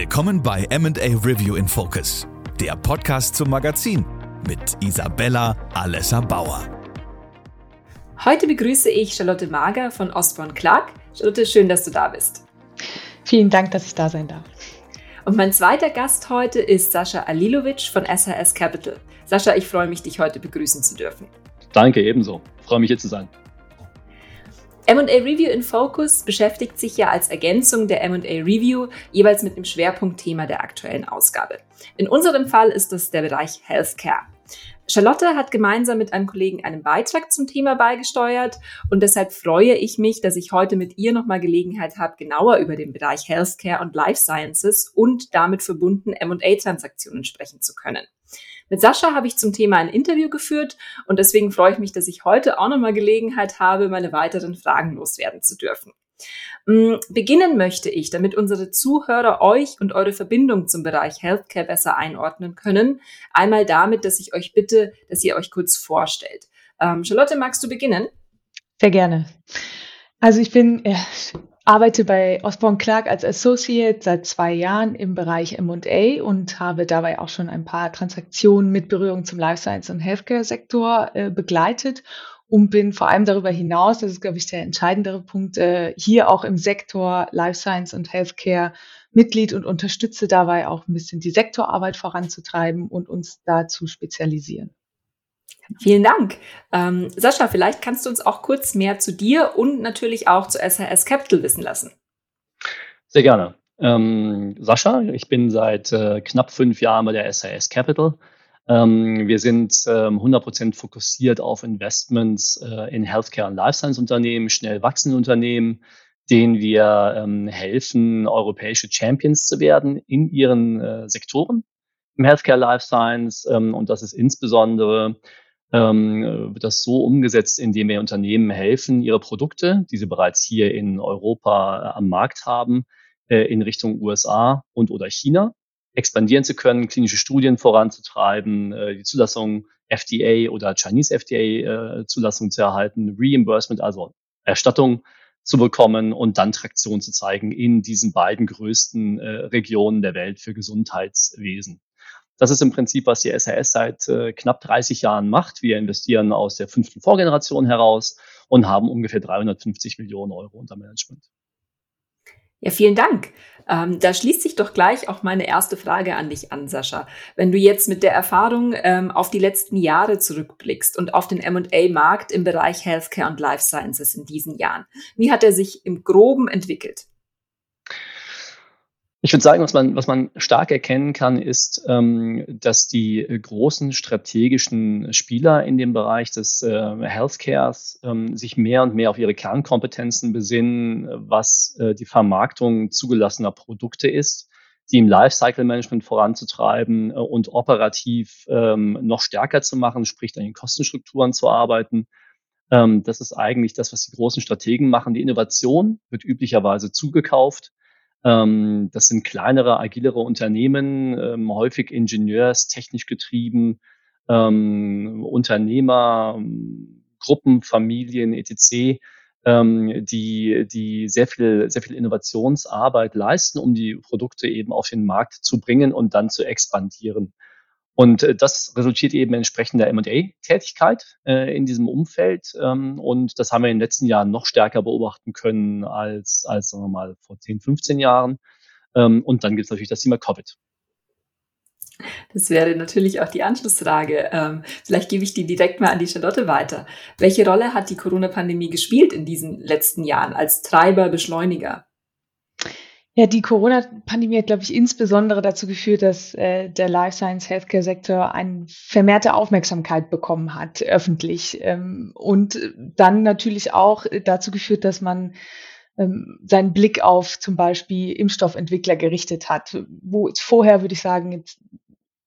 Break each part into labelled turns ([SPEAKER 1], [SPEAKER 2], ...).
[SPEAKER 1] Willkommen bei MA Review in Focus, der Podcast zum Magazin mit Isabella Alessa Bauer.
[SPEAKER 2] Heute begrüße ich Charlotte Mager von Osborne Clark. Charlotte, schön, dass du da bist.
[SPEAKER 3] Vielen Dank, dass ich da sein darf.
[SPEAKER 2] Und mein zweiter Gast heute ist Sascha Alilovic von SAS Capital. Sascha, ich freue mich, dich heute begrüßen zu dürfen.
[SPEAKER 4] Danke, ebenso. Ich freue mich hier zu sein.
[SPEAKER 2] MA Review in Focus beschäftigt sich ja als Ergänzung der MA Review jeweils mit dem Schwerpunktthema der aktuellen Ausgabe. In unserem Fall ist es der Bereich Healthcare. Charlotte hat gemeinsam mit einem Kollegen einen Beitrag zum Thema beigesteuert und deshalb freue ich mich, dass ich heute mit ihr nochmal Gelegenheit habe, genauer über den Bereich Healthcare und Life Sciences und damit verbunden M&A-Transaktionen sprechen zu können. Mit Sascha habe ich zum Thema ein Interview geführt und deswegen freue ich mich, dass ich heute auch nochmal Gelegenheit habe, meine weiteren Fragen loswerden zu dürfen. Mm, beginnen möchte ich, damit unsere Zuhörer euch und eure Verbindung zum Bereich Healthcare besser einordnen können. Einmal damit, dass ich euch bitte, dass ihr euch kurz vorstellt. Ähm, Charlotte, magst du beginnen?
[SPEAKER 3] Sehr gerne. Also ich bin, äh, arbeite bei Osborne Clark als Associate seit zwei Jahren im Bereich M&A und habe dabei auch schon ein paar Transaktionen mit Berührung zum Life Science und Healthcare Sektor äh, begleitet und bin vor allem darüber hinaus, das ist, glaube ich, der entscheidendere Punkt, äh, hier auch im Sektor Life Science und Healthcare Mitglied und unterstütze dabei auch ein bisschen die Sektorarbeit voranzutreiben und uns da zu spezialisieren.
[SPEAKER 2] Vielen Dank. Ähm, Sascha, vielleicht kannst du uns auch kurz mehr zu dir und natürlich auch zu SAS Capital wissen lassen.
[SPEAKER 4] Sehr gerne. Ähm, Sascha, ich bin seit äh, knapp fünf Jahren bei der SAS Capital. Ähm, wir sind ähm, 100% fokussiert auf Investments äh, in Healthcare und Life Science Unternehmen, schnell wachsende Unternehmen, denen wir ähm, helfen, europäische Champions zu werden in ihren äh, Sektoren im Healthcare Life Science. Ähm, und das ist insbesondere ähm, wird das so umgesetzt, indem wir Unternehmen helfen, ihre Produkte, die sie bereits hier in Europa äh, am Markt haben, äh, in Richtung USA und oder China expandieren zu können, klinische Studien voranzutreiben, äh, die Zulassung FDA oder Chinese FDA äh, Zulassung zu erhalten, Reimbursement, also Erstattung zu bekommen und dann Traktion zu zeigen in diesen beiden größten äh, Regionen der Welt für Gesundheitswesen. Das ist im Prinzip, was die SAS seit äh, knapp 30 Jahren macht. Wir investieren aus der fünften Vorgeneration heraus und haben ungefähr 350 Millionen Euro unter Management.
[SPEAKER 2] Ja, vielen Dank. Ähm, da schließt sich doch gleich auch meine erste Frage an dich an, Sascha. Wenn du jetzt mit der Erfahrung ähm, auf die letzten Jahre zurückblickst und auf den M&A-Markt im Bereich Healthcare und Life Sciences in diesen Jahren, wie hat er sich im Groben entwickelt?
[SPEAKER 4] Ich würde sagen, was man, was man stark erkennen kann, ist, ähm, dass die großen strategischen Spieler in dem Bereich des äh, Healthcares ähm, sich mehr und mehr auf ihre Kernkompetenzen besinnen, was äh, die Vermarktung zugelassener Produkte ist, die im Lifecycle Management voranzutreiben äh, und operativ ähm, noch stärker zu machen, sprich an den Kostenstrukturen zu arbeiten. Ähm, das ist eigentlich das, was die großen Strategen machen. Die Innovation wird üblicherweise zugekauft ähm, das sind kleinere, agilere Unternehmen, ähm, häufig ingenieurs, technisch getrieben, ähm, Unternehmer, Gruppen, Familien, etc., ähm, die, die sehr viel, sehr viel Innovationsarbeit leisten, um die Produkte eben auf den Markt zu bringen und dann zu expandieren. Und äh, das resultiert eben entsprechender M&A-Tätigkeit äh, in diesem Umfeld. Ähm, und das haben wir in den letzten Jahren noch stärker beobachten können als, als sagen wir mal, vor 10, 15 Jahren. Ähm, und dann gibt es natürlich das Thema Covid.
[SPEAKER 2] Das wäre natürlich auch die Anschlussfrage. Ähm, vielleicht gebe ich die direkt mal an die Charlotte weiter. Welche Rolle hat die Corona-Pandemie gespielt in diesen letzten Jahren als Treiber, Beschleuniger?
[SPEAKER 3] Ja, die Corona-Pandemie hat, glaube ich, insbesondere dazu geführt, dass äh, der Life Science Healthcare Sektor eine vermehrte Aufmerksamkeit bekommen hat, öffentlich. Ähm, und dann natürlich auch dazu geführt, dass man ähm, seinen Blick auf zum Beispiel Impfstoffentwickler gerichtet hat, wo vorher, würde ich sagen,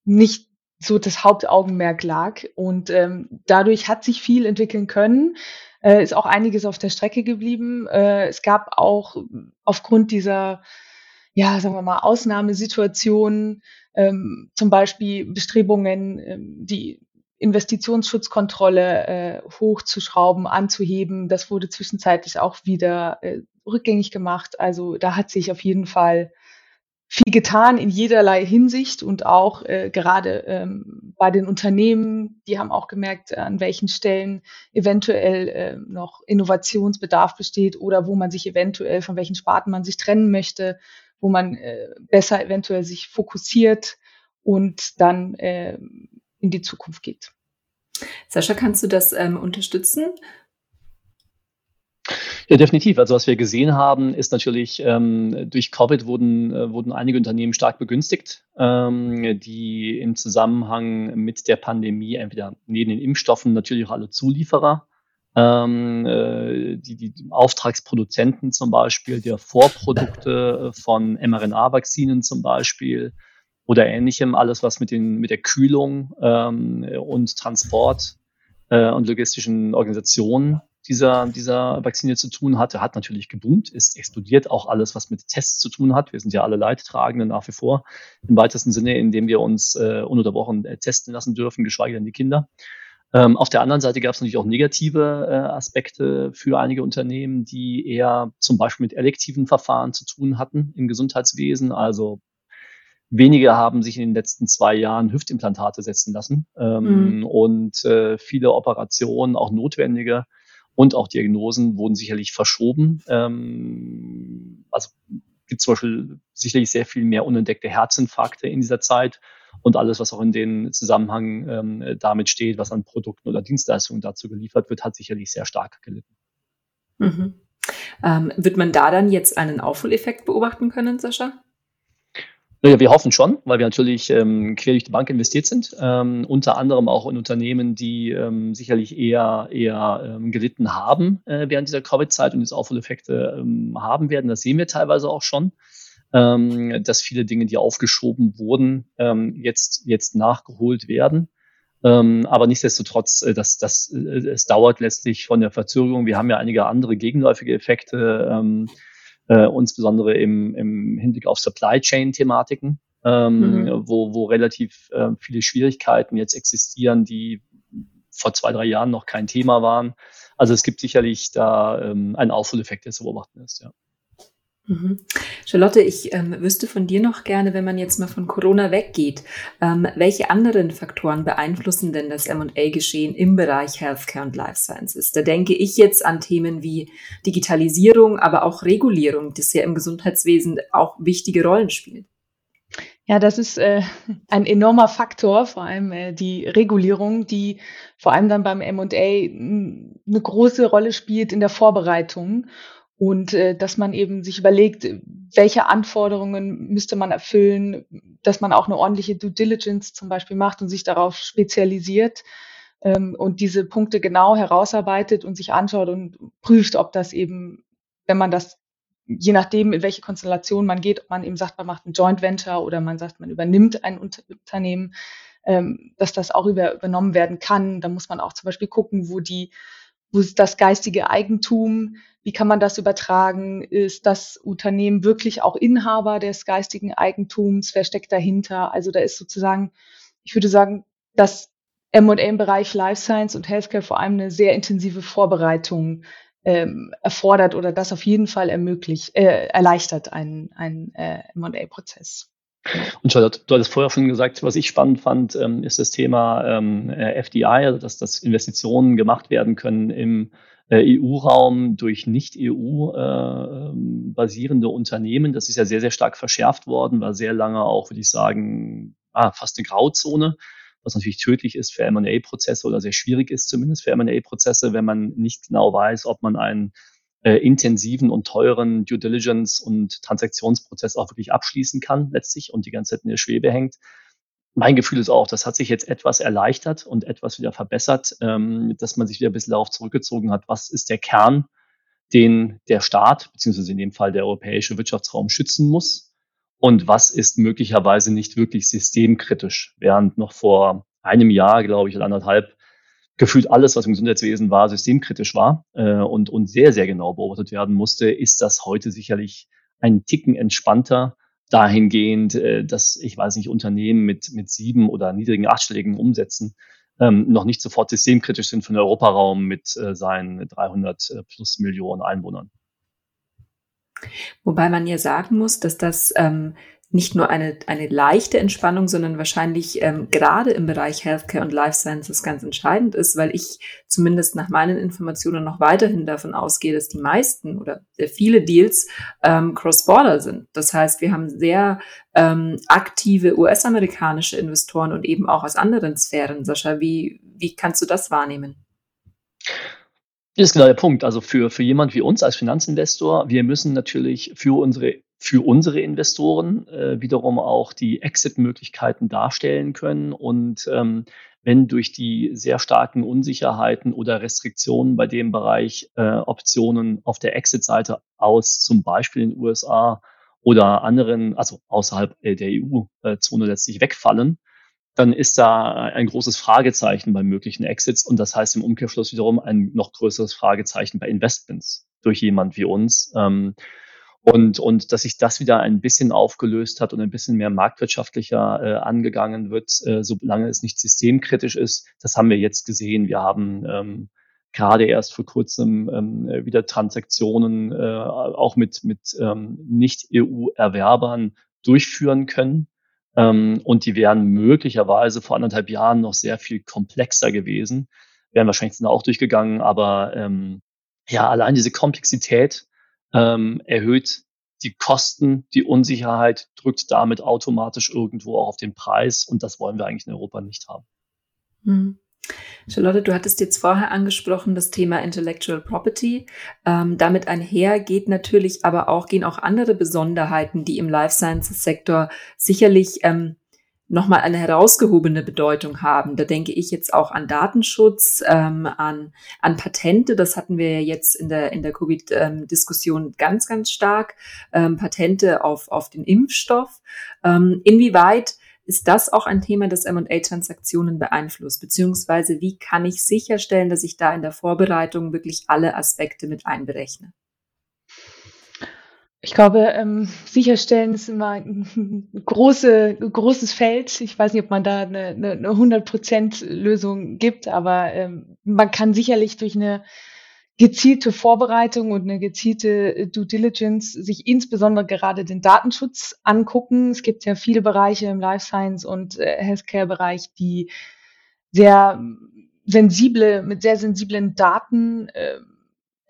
[SPEAKER 3] nicht so das Hauptaugenmerk lag. Und ähm, dadurch hat sich viel entwickeln können äh, ist auch einiges auf der Strecke geblieben. Äh, es gab auch aufgrund dieser, ja, sagen wir mal, Ausnahmesituationen, ähm, zum Beispiel Bestrebungen, ähm, die Investitionsschutzkontrolle äh, hochzuschrauben, anzuheben. Das wurde zwischenzeitlich auch wieder äh, rückgängig gemacht. Also da hat sich auf jeden Fall viel getan in jederlei Hinsicht und auch äh, gerade ähm, bei den Unternehmen, die haben auch gemerkt, an welchen Stellen eventuell äh, noch Innovationsbedarf besteht oder wo man sich eventuell von welchen Sparten man sich trennen möchte, wo man äh, besser eventuell sich fokussiert und dann äh, in die Zukunft geht.
[SPEAKER 2] Sascha, kannst du das ähm, unterstützen?
[SPEAKER 4] Ja, definitiv. Also was wir gesehen haben, ist natürlich, ähm, durch Covid wurden, äh, wurden einige Unternehmen stark begünstigt, ähm, die im Zusammenhang mit der Pandemie entweder neben den Impfstoffen natürlich auch alle Zulieferer, ähm, äh, die, die Auftragsproduzenten zum Beispiel der Vorprodukte von mRNA-Vakzinen zum Beispiel oder ähnlichem, alles was mit, den, mit der Kühlung ähm, und Transport äh, und logistischen Organisationen dieser, dieser Vakzine zu tun hatte, hat natürlich geboomt. Es explodiert auch alles, was mit Tests zu tun hat. Wir sind ja alle Leidtragende nach wie vor im weitesten Sinne, indem wir uns äh, ununterbrochen äh, testen lassen dürfen, geschweige denn die Kinder. Ähm, auf der anderen Seite gab es natürlich auch negative äh, Aspekte für einige Unternehmen, die eher zum Beispiel mit elektiven Verfahren zu tun hatten im Gesundheitswesen, also Wenige haben sich in den letzten zwei Jahren Hüftimplantate setzen lassen ähm, mhm. und äh, viele Operationen, auch notwendige, und auch Diagnosen wurden sicherlich verschoben. Ähm, also gibt zum Beispiel sicherlich sehr viel mehr unentdeckte Herzinfarkte in dieser Zeit und alles, was auch in den Zusammenhang ähm, damit steht, was an Produkten oder Dienstleistungen dazu geliefert wird, hat sicherlich sehr stark gelitten.
[SPEAKER 2] Mhm. Ähm, wird man da dann jetzt einen Aufholeffekt beobachten können, Sascha?
[SPEAKER 4] Naja, wir hoffen schon, weil wir natürlich ähm, quer durch die Bank investiert sind, ähm, unter anderem auch in Unternehmen, die ähm, sicherlich eher, eher ähm, gelitten haben äh, während dieser Covid-Zeit und jetzt Aufholeffekte ähm, haben werden. Das sehen wir teilweise auch schon, ähm, dass viele Dinge, die aufgeschoben wurden, ähm, jetzt, jetzt nachgeholt werden. Ähm, aber nichtsdestotrotz, äh, das, das, äh, es dauert letztlich von der Verzögerung. Wir haben ja einige andere gegenläufige Effekte. Äh, insbesondere im, im Hinblick auf Supply Chain Thematiken, ähm, mhm. wo, wo relativ äh, viele Schwierigkeiten jetzt existieren, die vor zwei, drei Jahren noch kein Thema waren. Also es gibt sicherlich da ähm, einen Aufholeffekt, der zu beobachten ist, ja.
[SPEAKER 2] Mhm. Charlotte, ich ähm, wüsste von dir noch gerne, wenn man jetzt mal von Corona weggeht, ähm, welche anderen Faktoren beeinflussen denn das M&A-Geschehen im Bereich Healthcare und Life Sciences? Da denke ich jetzt an Themen wie Digitalisierung, aber auch Regulierung, das ja im Gesundheitswesen auch wichtige Rollen spielt.
[SPEAKER 3] Ja, das ist äh, ein enormer Faktor, vor allem äh, die Regulierung, die vor allem dann beim M&A eine große Rolle spielt in der Vorbereitung und äh, dass man eben sich überlegt, welche Anforderungen müsste man erfüllen, dass man auch eine ordentliche Due Diligence zum Beispiel macht und sich darauf spezialisiert ähm, und diese Punkte genau herausarbeitet und sich anschaut und prüft, ob das eben, wenn man das, je nachdem, in welche Konstellation man geht, ob man eben sagt, man macht ein Joint Venture oder man sagt, man übernimmt ein Unternehmen, ähm, dass das auch über, übernommen werden kann. Da muss man auch zum Beispiel gucken, wo die wo ist das geistige Eigentum? Wie kann man das übertragen? Ist das Unternehmen wirklich auch Inhaber des geistigen Eigentums? Wer steckt dahinter? Also da ist sozusagen, ich würde sagen, dass M&A im Bereich Life Science und Healthcare vor allem eine sehr intensive Vorbereitung ähm, erfordert oder das auf jeden Fall ermöglicht, äh, erleichtert einen, einen äh, M&A-Prozess.
[SPEAKER 4] Und Charlotte, du hattest vorher schon gesagt, was ich spannend fand, ähm, ist das Thema ähm, äh, FDI, also dass, dass Investitionen gemacht werden können im äh, EU-Raum durch nicht EU-basierende äh, Unternehmen. Das ist ja sehr, sehr stark verschärft worden, war sehr lange auch, würde ich sagen, ah, fast eine Grauzone, was natürlich tödlich ist für M&A-Prozesse oder sehr schwierig ist zumindest für M&A-Prozesse, wenn man nicht genau weiß, ob man einen äh, intensiven und teuren Due Diligence und Transaktionsprozess auch wirklich abschließen kann letztlich und die ganze Zeit in der Schwebe hängt. Mein Gefühl ist auch, das hat sich jetzt etwas erleichtert und etwas wieder verbessert, ähm, dass man sich wieder ein bisschen darauf zurückgezogen hat, was ist der Kern, den der Staat, beziehungsweise in dem Fall der europäische Wirtschaftsraum schützen muss und was ist möglicherweise nicht wirklich systemkritisch, während noch vor einem Jahr, glaube ich, oder anderthalb, gefühlt alles, was im Gesundheitswesen war, systemkritisch war äh, und, und sehr, sehr genau beobachtet werden musste, ist das heute sicherlich ein Ticken entspannter dahingehend, äh, dass, ich weiß nicht, Unternehmen mit, mit sieben oder niedrigen achtstelligen Umsätzen ähm, noch nicht sofort systemkritisch sind für den Europaraum mit äh, seinen 300 äh, plus Millionen Einwohnern.
[SPEAKER 2] Wobei man ja sagen muss, dass das ähm, nicht nur eine, eine leichte Entspannung, sondern wahrscheinlich ähm, gerade im Bereich Healthcare und Life Sciences ganz entscheidend ist, weil ich zumindest nach meinen Informationen noch weiterhin davon ausgehe, dass die meisten oder sehr viele Deals ähm, cross-border sind. Das heißt, wir haben sehr ähm, aktive US-amerikanische Investoren und eben auch aus anderen Sphären. Sascha, wie, wie kannst du das wahrnehmen?
[SPEAKER 4] Das ist genau der Punkt. Also für, für jemand wie uns als Finanzinvestor, wir müssen natürlich für unsere für unsere Investoren äh, wiederum auch die Exit-Möglichkeiten darstellen können. Und ähm, wenn durch die sehr starken Unsicherheiten oder Restriktionen bei dem Bereich äh, Optionen auf der Exit-Seite aus, zum Beispiel in den USA oder anderen, also außerhalb der EU-Zone letztlich wegfallen, dann ist da ein großes Fragezeichen bei möglichen Exits und das heißt im Umkehrschluss wiederum ein noch größeres Fragezeichen bei Investments durch jemand wie uns. Ähm, und, und dass sich das wieder ein bisschen aufgelöst hat und ein bisschen mehr marktwirtschaftlicher äh, angegangen wird, äh, solange es nicht systemkritisch ist. Das haben wir jetzt gesehen. Wir haben ähm, gerade erst vor kurzem ähm, wieder Transaktionen äh, auch mit, mit ähm, Nicht-EU-Erwerbern durchführen können. Ähm, und die wären möglicherweise vor anderthalb Jahren noch sehr viel komplexer gewesen. Wären wahrscheinlich dann auch durchgegangen, aber ähm, ja, allein diese Komplexität ähm, erhöht die Kosten, die Unsicherheit, drückt damit automatisch irgendwo auch auf den Preis und das wollen wir eigentlich in Europa nicht haben.
[SPEAKER 2] Hm. Charlotte, du hattest jetzt vorher angesprochen das Thema Intellectual Property. Ähm, damit einher geht natürlich aber auch, gehen auch andere Besonderheiten, die im Life Sciences Sektor sicherlich ähm, nochmal eine herausgehobene Bedeutung haben. Da denke ich jetzt auch an Datenschutz, ähm, an, an Patente. Das hatten wir ja jetzt in der, in der Covid-Diskussion ganz, ganz stark. Ähm, Patente auf, auf den Impfstoff. Ähm, inwieweit ist das auch ein Thema, das M&A-Transaktionen beeinflusst? Beziehungsweise wie kann ich sicherstellen, dass ich da in der Vorbereitung wirklich alle Aspekte mit einberechne?
[SPEAKER 3] Ich glaube, ähm, sicherstellen ist immer ein große, großes Feld. Ich weiß nicht, ob man da eine, eine, eine 100%-Lösung gibt, aber ähm, man kann sicherlich durch eine gezielte Vorbereitung und eine gezielte Due Diligence sich insbesondere gerade den Datenschutz angucken. Es gibt ja viele Bereiche im Life Science und äh, Healthcare-Bereich, die sehr sensible, mit sehr sensiblen Daten äh,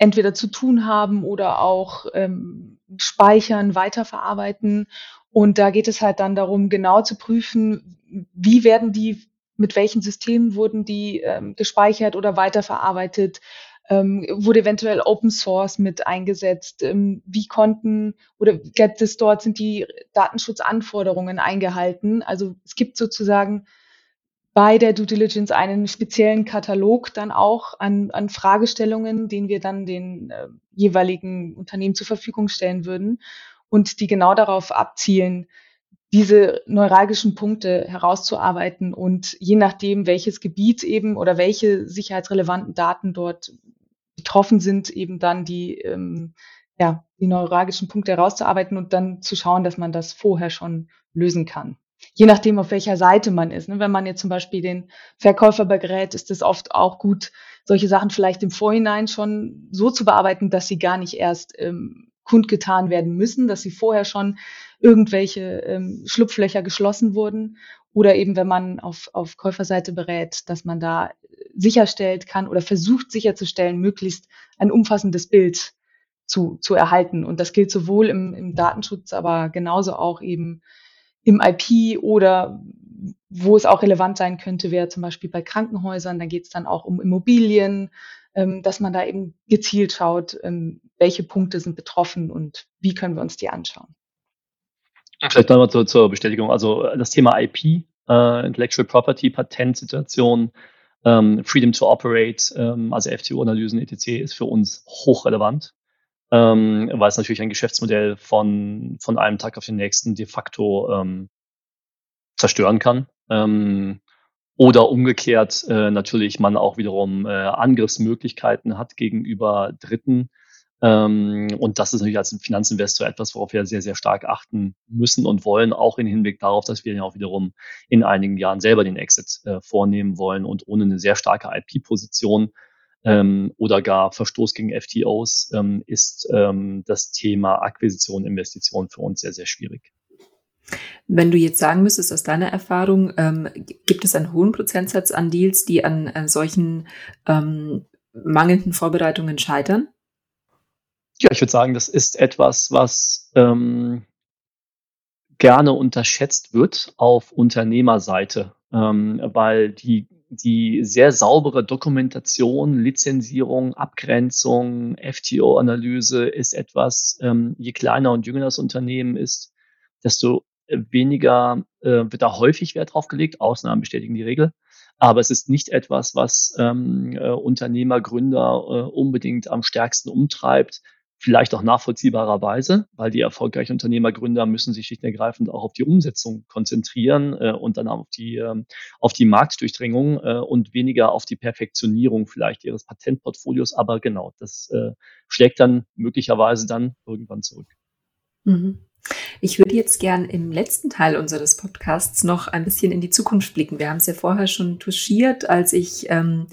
[SPEAKER 3] entweder zu tun haben oder auch ähm, speichern, weiterverarbeiten. Und da geht es halt dann darum, genau zu prüfen, wie werden die, mit welchen Systemen wurden die ähm, gespeichert oder weiterverarbeitet, ähm, wurde eventuell Open Source mit eingesetzt, ähm, wie konnten oder gibt es dort, sind die Datenschutzanforderungen eingehalten. Also es gibt sozusagen bei der Due Diligence einen speziellen Katalog dann auch an, an Fragestellungen, den wir dann den äh, jeweiligen Unternehmen zur Verfügung stellen würden und die genau darauf abzielen, diese neuralgischen Punkte herauszuarbeiten und je nachdem, welches Gebiet eben oder welche sicherheitsrelevanten Daten dort betroffen sind, eben dann die, ähm, ja, die neuralgischen Punkte herauszuarbeiten und dann zu schauen, dass man das vorher schon lösen kann je nachdem, auf welcher Seite man ist. Ne? Wenn man jetzt zum Beispiel den Verkäufer berät, ist es oft auch gut, solche Sachen vielleicht im Vorhinein schon so zu bearbeiten, dass sie gar nicht erst ähm, kundgetan werden müssen, dass sie vorher schon irgendwelche ähm, Schlupflöcher geschlossen wurden. Oder eben, wenn man auf, auf Käuferseite berät, dass man da sicherstellt kann oder versucht sicherzustellen, möglichst ein umfassendes Bild zu, zu erhalten. Und das gilt sowohl im, im Datenschutz, aber genauso auch eben im IP oder wo es auch relevant sein könnte, wäre zum Beispiel bei Krankenhäusern, da geht es dann auch um Immobilien, ähm, dass man da eben gezielt schaut, ähm, welche Punkte sind betroffen und wie können wir uns die anschauen.
[SPEAKER 4] Vielleicht nochmal zur, zur Bestätigung. Also das Thema IP, äh, Intellectual Property, Patentsituation, ähm, Freedom to Operate, ähm, also FTO-Analysen, etc. ist für uns hochrelevant ähm, weil es natürlich ein Geschäftsmodell von, von einem Tag auf den nächsten de facto ähm, zerstören kann. Ähm, oder umgekehrt äh, natürlich man auch wiederum äh, Angriffsmöglichkeiten hat gegenüber Dritten. Ähm, und das ist natürlich als Finanzinvestor etwas, worauf wir sehr, sehr stark achten müssen und wollen, auch im Hinblick darauf, dass wir ja auch wiederum in einigen Jahren selber den Exit äh, vornehmen wollen und ohne eine sehr starke IP-Position ähm, oder gar Verstoß gegen FTOs, ähm, ist ähm, das Thema Akquisition, Investition für uns sehr, sehr schwierig.
[SPEAKER 2] Wenn du jetzt sagen müsstest, aus deiner Erfahrung, ähm, gibt es einen hohen Prozentsatz an Deals, die an äh, solchen ähm, mangelnden Vorbereitungen scheitern?
[SPEAKER 4] Ja, ich würde sagen, das ist etwas, was ähm, gerne unterschätzt wird auf Unternehmerseite, ähm, weil die, die sehr saubere Dokumentation, Lizenzierung, Abgrenzung, FTO-Analyse ist etwas, ähm, je kleiner und jünger das Unternehmen ist, desto weniger äh, wird da häufig Wert drauf gelegt. Ausnahmen bestätigen die Regel. Aber es ist nicht etwas, was ähm, äh, Unternehmer, Gründer äh, unbedingt am stärksten umtreibt vielleicht auch nachvollziehbarerweise, weil die erfolgreichen Unternehmergründer müssen sich schlicht und ergreifend auch auf die Umsetzung konzentrieren äh, und dann auf die, äh, auf die Marktdurchdringung äh, und weniger auf die Perfektionierung vielleicht ihres Patentportfolios. Aber genau, das äh, schlägt dann möglicherweise dann irgendwann zurück.
[SPEAKER 2] Mhm. Ich würde jetzt gern im letzten Teil unseres Podcasts noch ein bisschen in die Zukunft blicken. Wir haben es ja vorher schon touchiert, als ich ähm,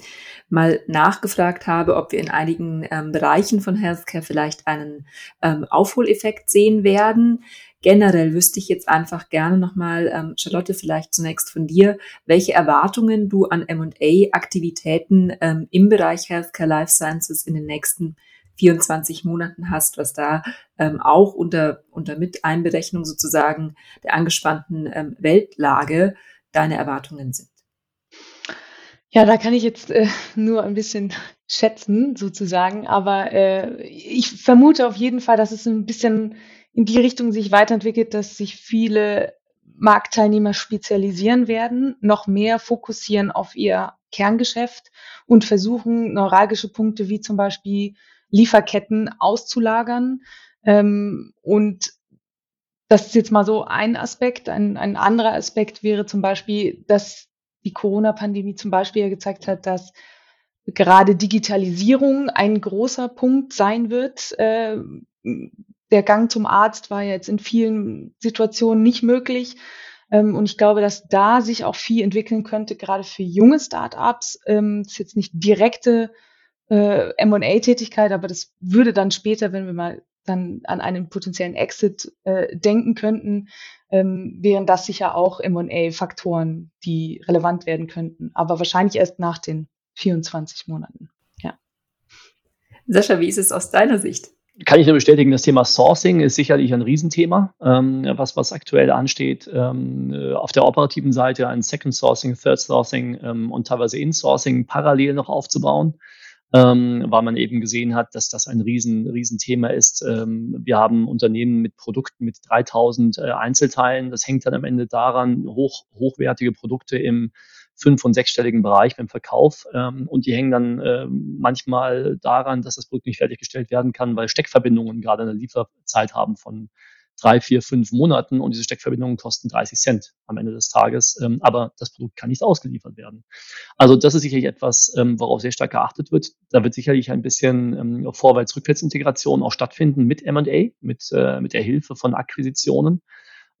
[SPEAKER 2] mal nachgefragt habe, ob wir in einigen ähm, Bereichen von Healthcare vielleicht einen ähm, Aufholeffekt sehen werden. Generell wüsste ich jetzt einfach gerne nochmal, ähm, Charlotte, vielleicht zunächst von dir, welche Erwartungen du an M&A-Aktivitäten ähm, im Bereich Healthcare Life Sciences in den nächsten 24 Monaten hast, was da ähm, auch unter, unter Miteinberechnung sozusagen der angespannten ähm, Weltlage deine Erwartungen sind.
[SPEAKER 3] Ja, da kann ich jetzt äh, nur ein bisschen schätzen, sozusagen, aber äh, ich vermute auf jeden Fall, dass es ein bisschen in die Richtung sich weiterentwickelt, dass sich viele Marktteilnehmer spezialisieren werden, noch mehr fokussieren auf ihr Kerngeschäft und versuchen, neuralgische Punkte wie zum Beispiel Lieferketten auszulagern. Ähm, und das ist jetzt mal so ein Aspekt. Ein, ein anderer Aspekt wäre zum Beispiel, dass die Corona-Pandemie zum Beispiel ja gezeigt hat, dass gerade Digitalisierung ein großer Punkt sein wird. Äh, der Gang zum Arzt war jetzt in vielen Situationen nicht möglich. Ähm, und ich glaube, dass da sich auch viel entwickeln könnte, gerade für junge Startups. Ähm, das ist jetzt nicht direkte äh, M&A-Tätigkeit, aber das würde dann später, wenn wir mal dann an einen potenziellen Exit äh, denken könnten, ähm, wären das sicher auch M&A-Faktoren, die relevant werden könnten, aber wahrscheinlich erst nach den 24 Monaten. Ja.
[SPEAKER 2] Sascha, wie ist es aus deiner Sicht?
[SPEAKER 4] Kann ich nur bestätigen, das Thema Sourcing ist sicherlich ein Riesenthema, ähm, was, was aktuell ansteht. Ähm, äh, auf der operativen Seite ein Second Sourcing, Third Sourcing ähm, und teilweise In-Sourcing parallel noch aufzubauen ähm, weil man eben gesehen hat, dass das ein riesen, riesen ist. Ähm, wir haben Unternehmen mit Produkten mit 3000 äh, Einzelteilen. Das hängt dann am Ende daran, hoch, hochwertige Produkte im fünf- und sechsstelligen Bereich beim Verkauf. Ähm, und die hängen dann äh, manchmal daran, dass das Produkt nicht fertiggestellt werden kann, weil Steckverbindungen gerade eine Lieferzeit haben von drei, vier, fünf Monaten und diese Steckverbindungen kosten 30 Cent am Ende des Tages. Ähm, aber das Produkt kann nicht ausgeliefert werden. Also das ist sicherlich etwas, ähm, worauf sehr stark geachtet wird. Da wird sicherlich ein bisschen ähm, Vorwärts-Rückwärts-Integration auch stattfinden mit M&A, mit, äh, mit der Hilfe von Akquisitionen.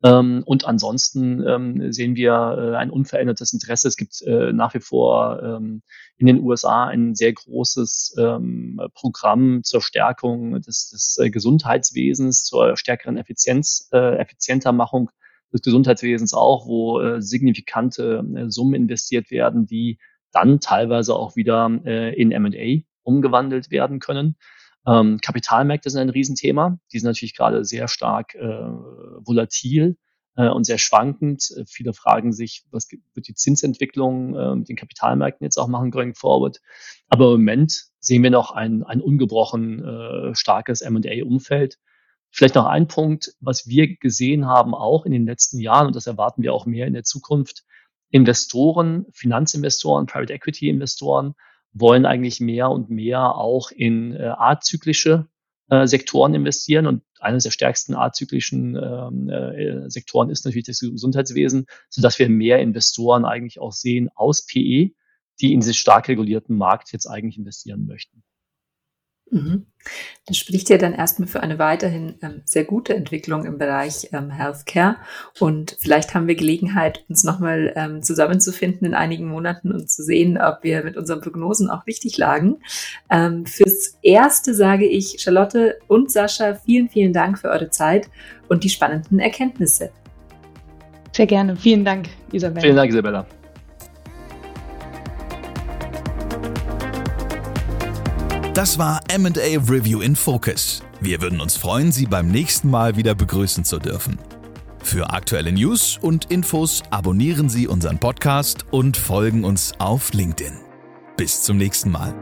[SPEAKER 4] Ähm, und ansonsten ähm, sehen wir äh, ein unverändertes Interesse. Es gibt äh, nach wie vor ähm, in den USA ein sehr großes ähm, Programm zur Stärkung des, des äh, Gesundheitswesens, zur stärkeren Effizienz, äh, effizienter Machung des Gesundheitswesens auch, wo äh, signifikante äh, Summen investiert werden, die dann teilweise auch wieder in M&A umgewandelt werden können. Ähm, Kapitalmärkte sind ein Riesenthema. Die sind natürlich gerade sehr stark äh, volatil äh, und sehr schwankend. Äh, viele fragen sich, was wird die Zinsentwicklung äh, mit den Kapitalmärkten jetzt auch machen going forward. Aber im Moment sehen wir noch ein, ein ungebrochen äh, starkes M&A-Umfeld. Vielleicht noch ein Punkt, was wir gesehen haben auch in den letzten Jahren, und das erwarten wir auch mehr in der Zukunft. Investoren, Finanzinvestoren, Private Equity Investoren wollen eigentlich mehr und mehr auch in äh, azyklische äh, Sektoren investieren. Und eines der stärksten azyklischen ähm, äh, Sektoren ist natürlich das Gesundheitswesen, sodass wir mehr Investoren eigentlich auch sehen aus PE, die in diesen stark regulierten Markt jetzt eigentlich investieren möchten.
[SPEAKER 2] Mhm. Das spricht ja dann erstmal für eine weiterhin ähm, sehr gute Entwicklung im Bereich ähm, Healthcare. Und vielleicht haben wir Gelegenheit, uns nochmal ähm, zusammenzufinden in einigen Monaten und zu sehen, ob wir mit unseren Prognosen auch richtig lagen. Ähm, fürs Erste sage ich Charlotte und Sascha vielen, vielen Dank für eure Zeit und die spannenden Erkenntnisse.
[SPEAKER 3] Sehr gerne. Vielen Dank, Isabella.
[SPEAKER 4] Vielen Dank, Isabella.
[SPEAKER 1] Das war MA Review in Focus. Wir würden uns freuen, Sie beim nächsten Mal wieder begrüßen zu dürfen. Für aktuelle News und Infos abonnieren Sie unseren Podcast und folgen uns auf LinkedIn. Bis zum nächsten Mal.